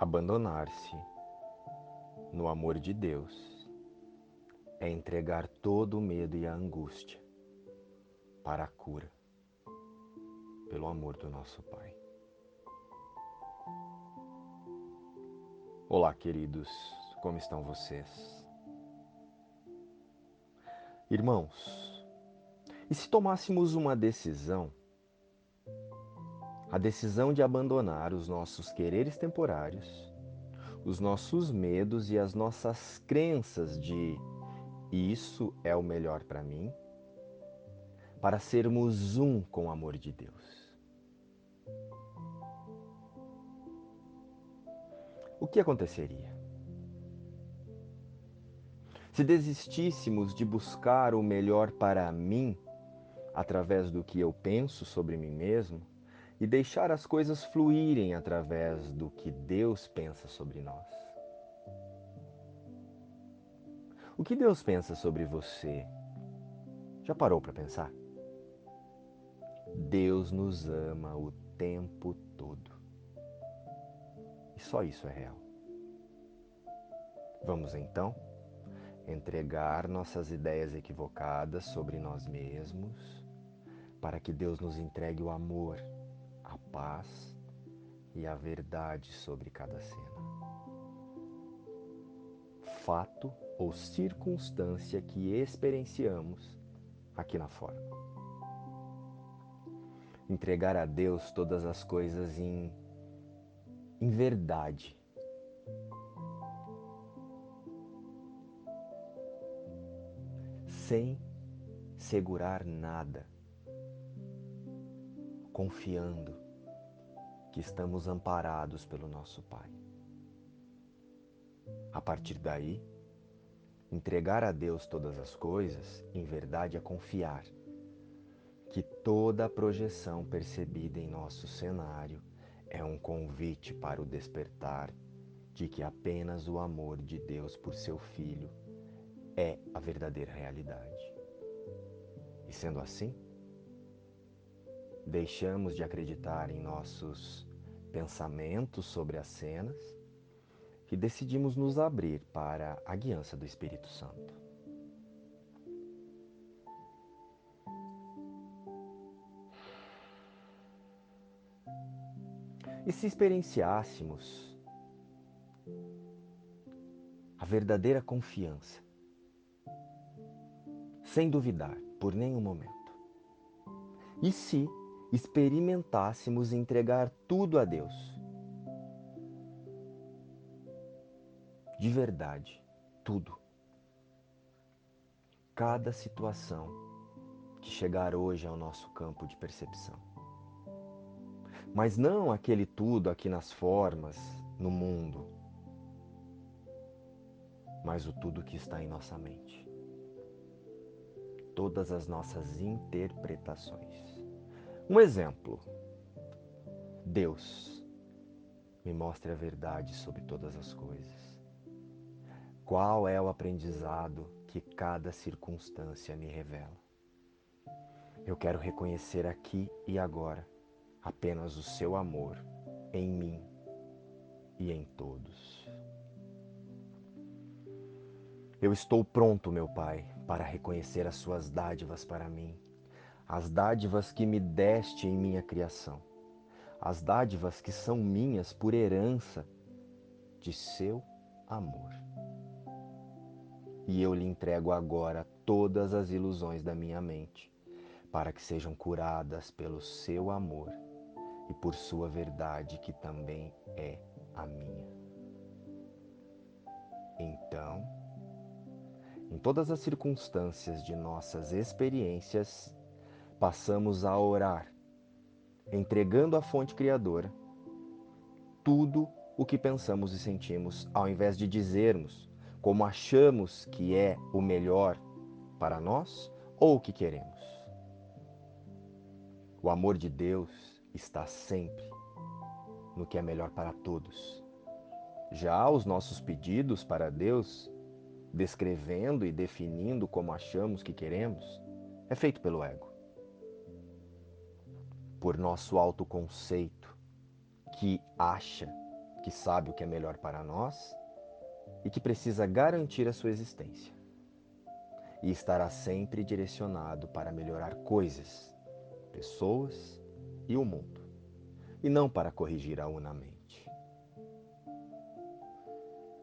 Abandonar-se no amor de Deus é entregar todo o medo e a angústia para a cura pelo amor do nosso Pai. Olá, queridos, como estão vocês? Irmãos, e se tomássemos uma decisão, a decisão de abandonar os nossos quereres temporários, os nossos medos e as nossas crenças de isso é o melhor para mim, para sermos um com o amor de Deus. o que aconteceria? Se desistíssemos de buscar o melhor para mim, através do que eu penso sobre mim mesmo, e deixar as coisas fluírem através do que Deus pensa sobre nós. O que Deus pensa sobre você? Já parou para pensar? Deus nos ama o tempo todo. E só isso é real. Vamos então entregar nossas ideias equivocadas sobre nós mesmos para que Deus nos entregue o amor, a paz e a verdade sobre cada cena. Fato ou circunstância que experienciamos aqui na forma. Entregar a Deus todas as coisas em em verdade. Sem segurar nada, confiando que estamos amparados pelo nosso Pai. A partir daí, entregar a Deus todas as coisas, em verdade, é confiar que toda a projeção percebida em nosso cenário é um convite para o despertar de que apenas o amor de Deus por seu Filho é a verdadeira realidade. E sendo assim, deixamos de acreditar em nossos pensamentos sobre as cenas e decidimos nos abrir para a guiança do Espírito Santo. E se experienciássemos a verdadeira confiança, sem duvidar por nenhum momento, e se experimentássemos entregar tudo a Deus, de verdade, tudo, cada situação que chegar hoje ao nosso campo de percepção mas não aquele tudo aqui nas formas, no mundo, mas o tudo que está em nossa mente. Todas as nossas interpretações. Um exemplo. Deus me mostre a verdade sobre todas as coisas. Qual é o aprendizado que cada circunstância me revela? Eu quero reconhecer aqui e agora apenas o seu amor em mim e em todos. Eu estou pronto, meu Pai, para reconhecer as suas dádivas para mim, as dádivas que me deste em minha criação, as dádivas que são minhas por herança de seu amor. E eu lhe entrego agora todas as ilusões da minha mente, para que sejam curadas pelo seu amor e por sua verdade, que também é a minha. Então, em todas as circunstâncias de nossas experiências, passamos a orar, entregando à fonte criadora tudo o que pensamos e sentimos, ao invés de dizermos como achamos que é o melhor para nós ou o que queremos. O amor de Deus está sempre no que é melhor para todos. Já os nossos pedidos para Deus, descrevendo e definindo como achamos que queremos, é feito pelo ego. Por nosso autoconceito, que acha que sabe o que é melhor para nós e que precisa garantir a sua existência. E estará sempre direcionado para melhorar coisas, pessoas e o mundo, e não para corrigir a una mente.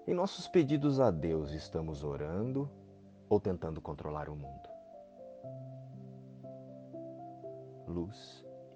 Em nossos pedidos a Deus, estamos orando ou tentando controlar o mundo? Luz